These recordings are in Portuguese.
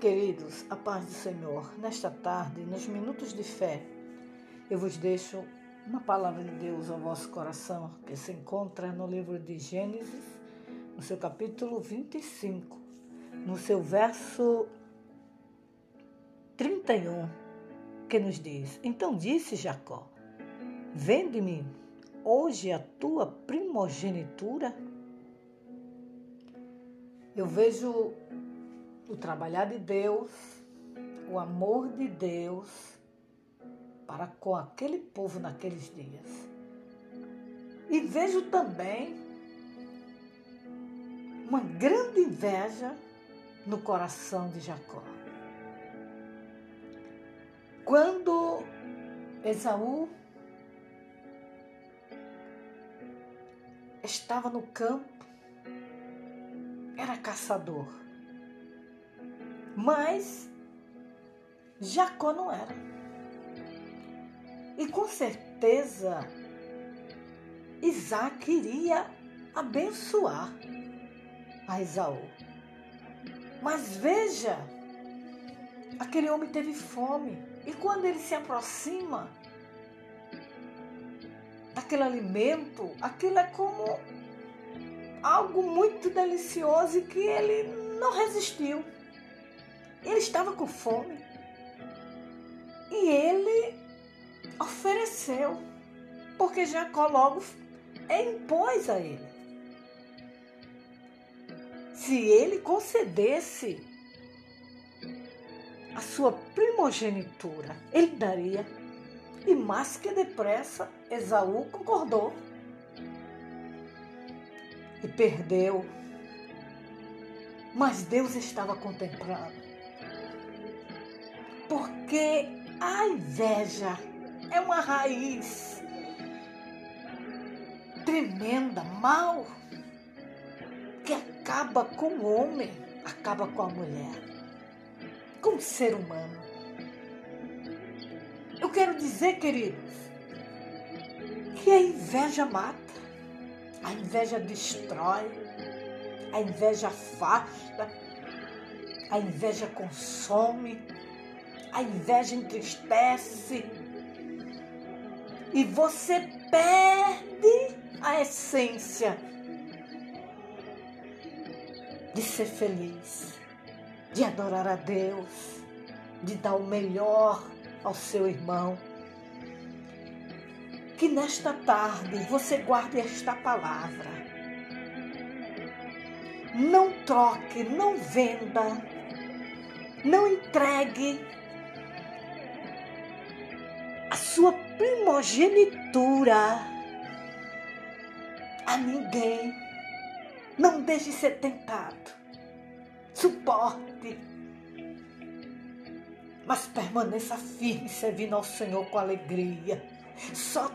Queridos, a paz do Senhor, nesta tarde, nos minutos de fé, eu vos deixo uma palavra de Deus ao vosso coração, que se encontra no livro de Gênesis, no seu capítulo 25, no seu verso 31, que nos diz: Então disse Jacó: Vende-me hoje a tua primogenitura. Eu vejo o trabalhar de Deus, o amor de Deus para com aquele povo naqueles dias. E vejo também uma grande inveja no coração de Jacó. Quando Esaú estava no campo, era caçador. Mas Jacó não era. E com certeza Isaac iria abençoar a Esaú. Mas veja, aquele homem teve fome. E quando ele se aproxima daquele alimento, aquilo é como algo muito delicioso e que ele não resistiu. Ele estava com fome. E ele ofereceu, porque Jacó logo impôs a ele. Se ele concedesse a sua primogenitura, ele daria. E mais que depressa, Esaú concordou. E perdeu. Mas Deus estava contemplando. Porque a inveja é uma raiz tremenda, mal, que acaba com o homem, acaba com a mulher, com o ser humano. Eu quero dizer, queridos, que a inveja mata, a inveja destrói, a inveja afasta, a inveja consome a inveja entristece e você perde a essência de ser feliz, de adorar a Deus, de dar o melhor ao seu irmão. Que nesta tarde você guarde esta palavra. Não troque, não venda, não entregue sua primogenitura a ninguém. Não deixe ser tentado. Suporte. Mas permaneça firme servindo ao Senhor com alegria. Só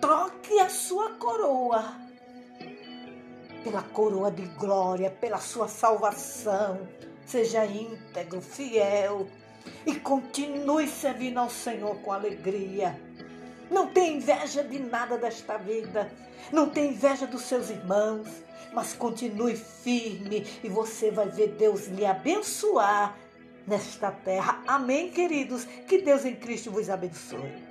troque a sua coroa pela coroa de glória, pela sua salvação. Seja íntegro, fiel e continue servindo ao Senhor com alegria. Não tenha inveja de nada desta vida. Não tenha inveja dos seus irmãos. Mas continue firme e você vai ver Deus lhe abençoar nesta terra. Amém, queridos? Que Deus em Cristo vos abençoe.